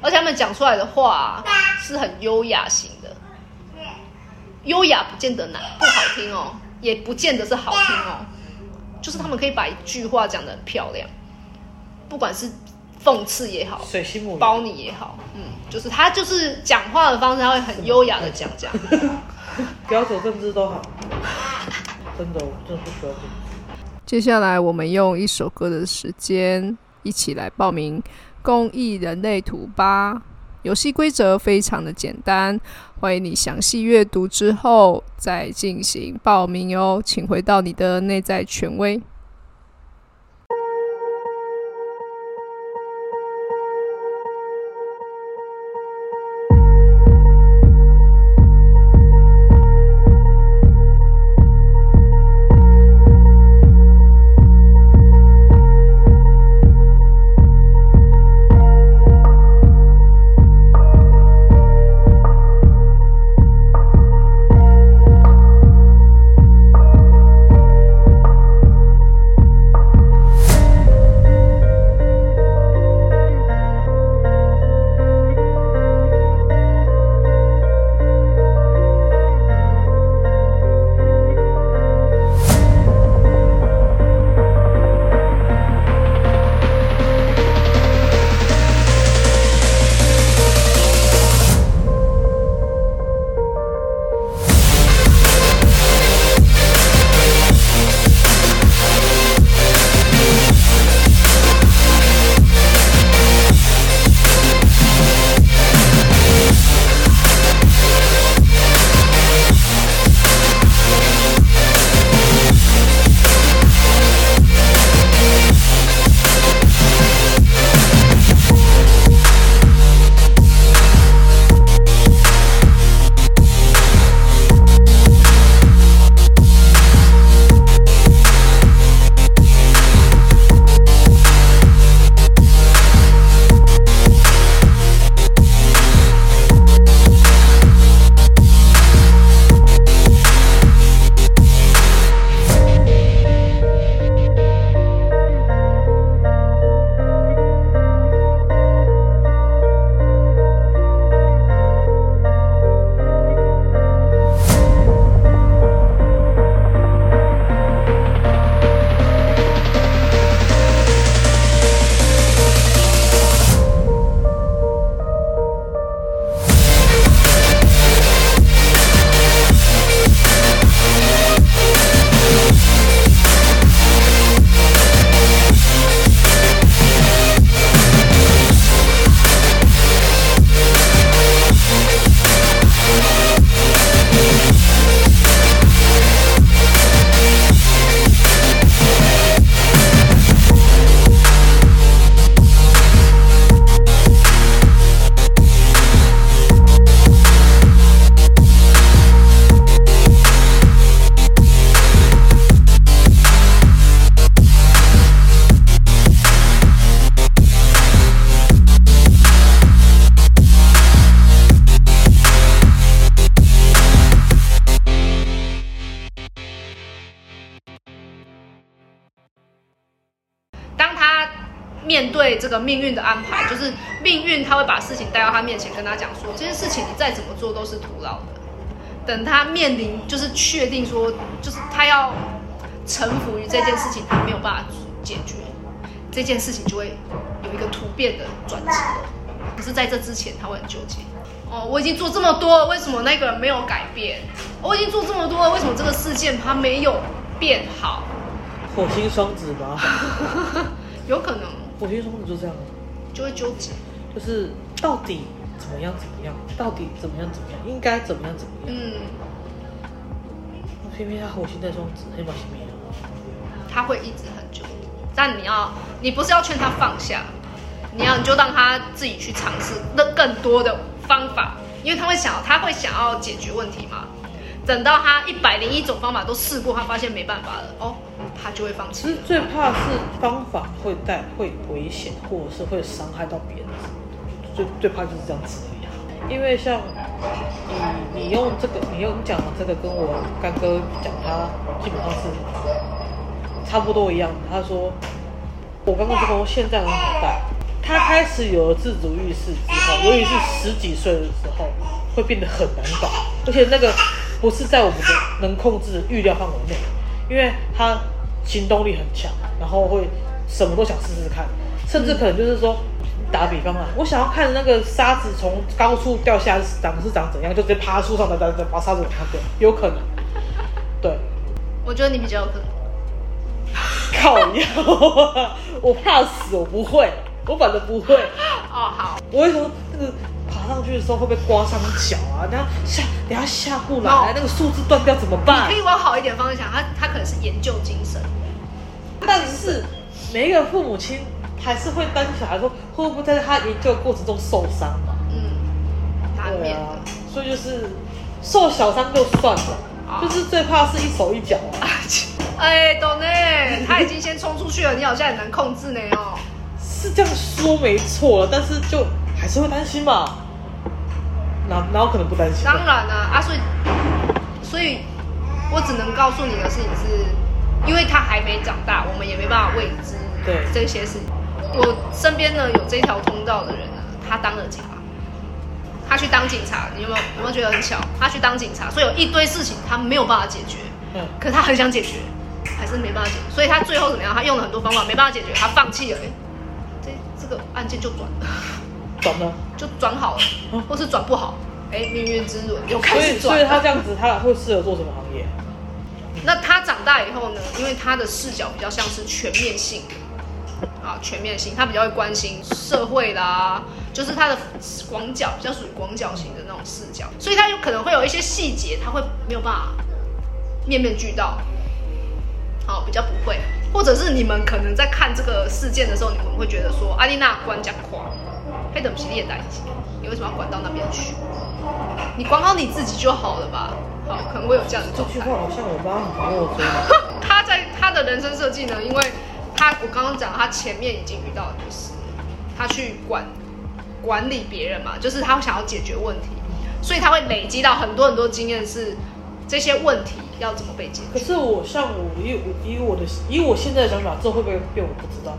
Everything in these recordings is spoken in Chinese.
而且他们讲出来的话是很优雅型的，优雅不见得难不好听哦，也不见得是好听哦，就是他们可以把一句话讲得很漂亮，不管是讽刺也好，水星母包你也好，嗯，就是他就是讲话的方式，他会很优雅的讲讲。不要走政治都好，真的，我真的不需要政治。接下来，我们用一首歌的时间，一起来报名公益人类图吧。游戏规则非常的简单，欢迎你详细阅读之后再进行报名哦。请回到你的内在权威。这个命运的安排，就是命运他会把事情带到他面前，跟他讲说，这件事情你再怎么做都是徒劳的。等他面临就是确定说，就是他要臣服于这件事情，他没有办法解决，这件事情就会有一个突变的转折。可是在这之前，他会很纠结。哦，我已经做这么多了，为什么那个人没有改变？我已经做这么多了，为什么这个事件它没有变好？火星双子吧，有可能火星双子就这样，就会纠结。就是到底怎么样怎么样，到底怎么样怎么样，应该怎么样怎么样。嗯，那偏偏他火星在双子，黑马星没有。他会一直很纠结，但你要，你不是要劝他放下，你要你就让他自己去尝试那更多的方法，因为他会想要，他会想要解决问题嘛。等到他一百零一种方法都试过，他发现没办法了，哦，他就会放弃其实。最怕是方法会带会危险，或者是会伤害到别人。最最怕就是这样子而已啊。因为像你你用这个，你用你讲的这个跟我干哥讲，他基本上是差不多一样的。他说我刚刚就说现在很好带，他开始有了自主意识之后，尤其是十几岁的时候，会变得很难搞，而且那个不是在我们的能控制的预料范围内，因为他行动力很强，然后会什么都想试试看，甚至可能就是说，打比方啊，我想要看那个沙子从高处掉下来长是长怎样，就直接爬树上的，把沙子往下掉，有可能。对，我觉得你比较有可能。靠腰，我怕死，我不会，我反正不会。哦，好，我为什么那个爬上去的时候会不会刮伤脚啊？等下下等下下不来那个树枝断掉怎么办你可？以往好一点方向想，他他可能是研究精神。但是每一个父母亲还是会担心小孩说会不会在他研究的过程中受伤嘛？嗯，难免的。，所以就是受小伤就算了，啊就是最怕是一手一脚啊。哎，懂呢，他已经先冲出去了，你好像很难控制呢哦。是这样说没错，但是就还是会担心嘛。哪哪有可能不担心？当然啦、啊，所以所以我只能告诉你的事情是，因为他还没长大，我们也没办法未知对这些事情。我身边呢有这条通道的人呢，他当了警察，他去当警察，你有没有有没有觉得很巧？他去当警察，所以有一堆事情他没有办法解决，嗯，可他很想解决，还是没办法解决，所以他最后怎么样？他用了很多方法没办法解决，他放弃了，哎，这这个案件就转了。转了。就转好了嗯，或是转不好，哎，命运之轮又开所以所以。他这样子，他会适合做什么行业？那他长大以后呢？因为他的视角比较像是全面性。啊，全面性，他比较会关心社会啦，就是他的广角比较属于广角型的那种视角，所以他有可能会有一些细节，他会没有办法面面俱到，好、比较不会，或者是你们可能在看这个事件的时候，你们会觉得说，阿丽娜关讲狂，黑等不是列代级，你为什么要管到那边去？你管好你自己就好了吧？好，可能会有这样的这状态。句话好像我妈很跟我说的。他在他的人生设计呢，因为他我刚刚讲，他前面已经遇到很多事，他去管管理别人嘛，就是他想要解决问题，所以他会累积到很多很多经验，是这些问题要怎么被解决。可是我像我以我以我的以我现在的想法，这会不会变我不知道。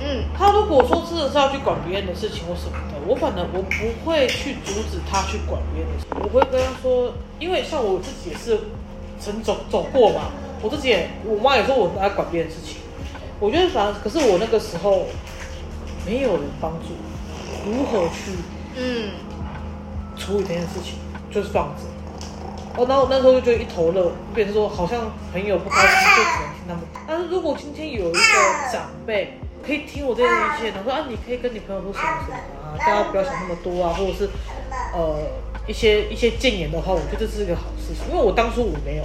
嗯，他如果说真的是要去管别人的事情或什么的，我反正我不会去阻止他去管别人的事情，我会跟他说，因为像我自己也是曾走走过嘛，我自己也，我妈也说我爱管别人的事情，我觉得反正可是我那个时候没有人帮助，如何去嗯，处理这件事情，就是这样子。哦，然后那时候就觉得一头热，变成说好像朋友不开心就只能听他们。但是如果今天有一个长辈可以听我这些一切，他说啊，你可以跟你朋友说什么什么啊，大家不要想那么多啊，或者是呃一些一些谏言的话，我觉得这是一个好事情，因为我当初我没有，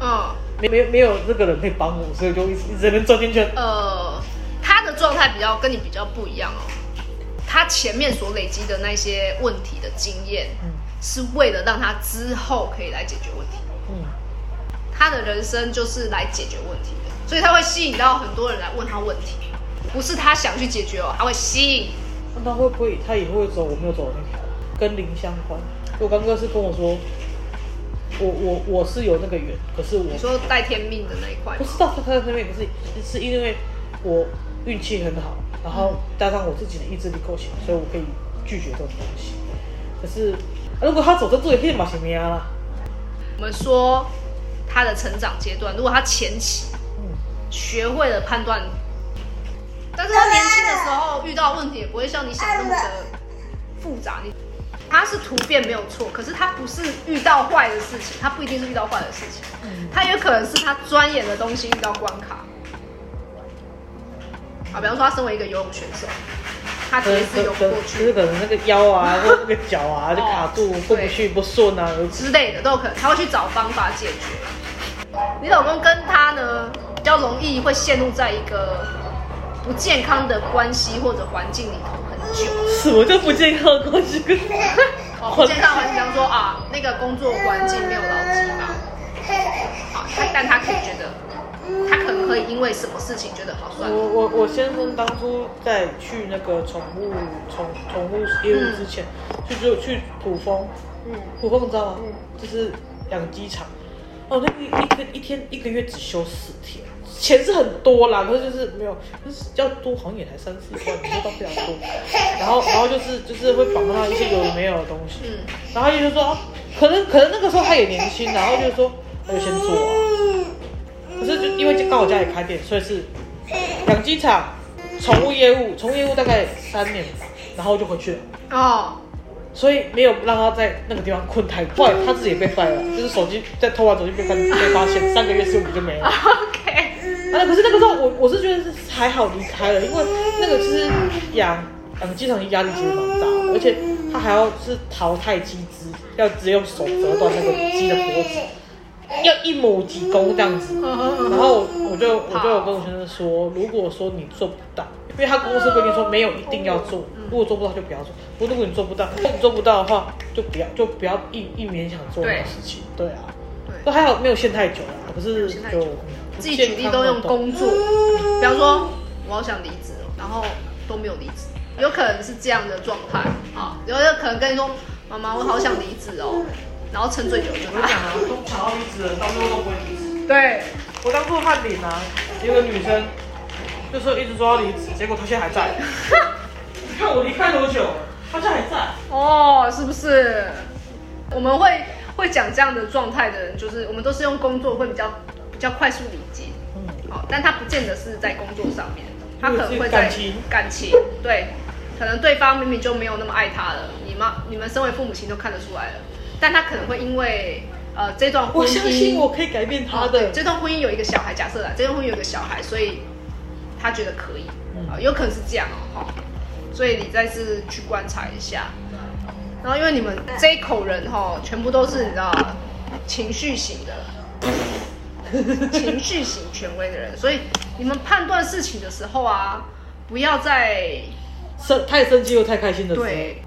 嗯，没没没有这个人可以帮我，所以就一直一直在那边转圈圈。呃，他的状态比较跟你比较不一样哦。他前面所累积的那些问题的经验，嗯是为了让他之后可以来解决问题。嗯，他的人生就是来解决问题的，所以他会吸引到很多人来问他问题，不是他想去解决哦，他会吸引。那他会不会他也会走我没有走的那条，跟灵相关？我刚刚是跟我说，我我我是有那个缘，可是我你说带天命的那一块，不知道他他在那边，可是是因为我运气很好，然后加上我自己的意志力够强，所以我可以拒绝这种东西。可是、啊如果他走这路，也可以马行命啦。我们说他的成长阶段，如果他前期嗯，学会了判断，但是他年轻的时候遇到问题也不会像你想那么的复杂。你他是突变没有错，可是他不是遇到坏的事情，他不一定是遇到坏的事情，他有可能是他钻研的东西遇到关卡。啊，比方说他身为一个游泳选手，他可第一次游不过就是可能那个腰啊，或者那个脚啊就卡住，过不去不顺啊。之类的都有可能，他会去找方法解决。你老公跟他呢，比较容易会陷入在一个不健康的关系或者环境里头很久。什么叫不健康的关系？跟 哦，不健康环境，比方说啊，那个工作环境没有牢记嘛，好，他但他可以觉得，他可能可以因为什么事情觉得好算了，我我我先生当初在去那个宠物宠宠物业务之前，就只有去土蜂，嗯。土丰你知道吗？嗯。就是养鸡场，哦，那个一个一天一个月只休四天，钱是很多啦，可是就是没有，就是要多好像也才三四万，没有到非常多。然后然后就是就是会绑到一些有的没有的东西，嗯然后他就说，哦可能可能那个时候他也年轻，然后就说那就先做啊。可是就因为刚好家里开店，所以是养鸡场、宠物业务，宠物业务大概三年吧，然后就回去了。哦，所以没有让他在那个地方困太久，后来他自己也被犯了，就是手机在偷完手机被发被发现，三个月试用笔就没了。OK，啊，可是那个时候我我是觉得是还好离开了，因为那个其实养养鸡场压力其实蛮大的，而且他还要是淘汰鸡只，要直接用手折断那个鸡的脖子，要一亩几公这样子。然后我就我就有跟我先生说，如果说你做不到，因为他公司规定说没有一定要做，如果做不到就不要做。不过如果你做不到，如果你做不到的话，就不要就不要硬硬勉强做那个事情。对啊，都还好没有限太久啊，可是就自己举例都用工作，比方说我好想离职哦，然后都没有离职，有可能是这样的状态啊，有的可能跟你说妈妈我好想离职哦，然后撑最久就我讲啊，都想要离职的人，到最后都不会离职。对，我当初翰林啊，有个女生，就是一直说要离职，结果她现在还在。你看我离开多久，她现在还在。哦，是不是？我们会会讲这样的状态的人，就是我们都是用工作会比较比较快速理解，嗯，哦，但他不见得是在工作上面，他可能会在感情感情，对，可能对方明明就没有那么爱他了，你妈你们身为父母亲都看得出来了，但他可能会因为呃这段婚姻，我相信我可以改变她哦对，的。这段婚姻有一个小孩，假设啦，这段婚姻有一个小孩，所以他觉得可以，嗯啊、有可能是这样哦，哈所以你再次去观察一下。然后因为你们这一口人哈、全部都是你知道情绪型的，情绪型权威的人，所以你们判断事情的时候啊，不要再生太生气又太开心的时候，对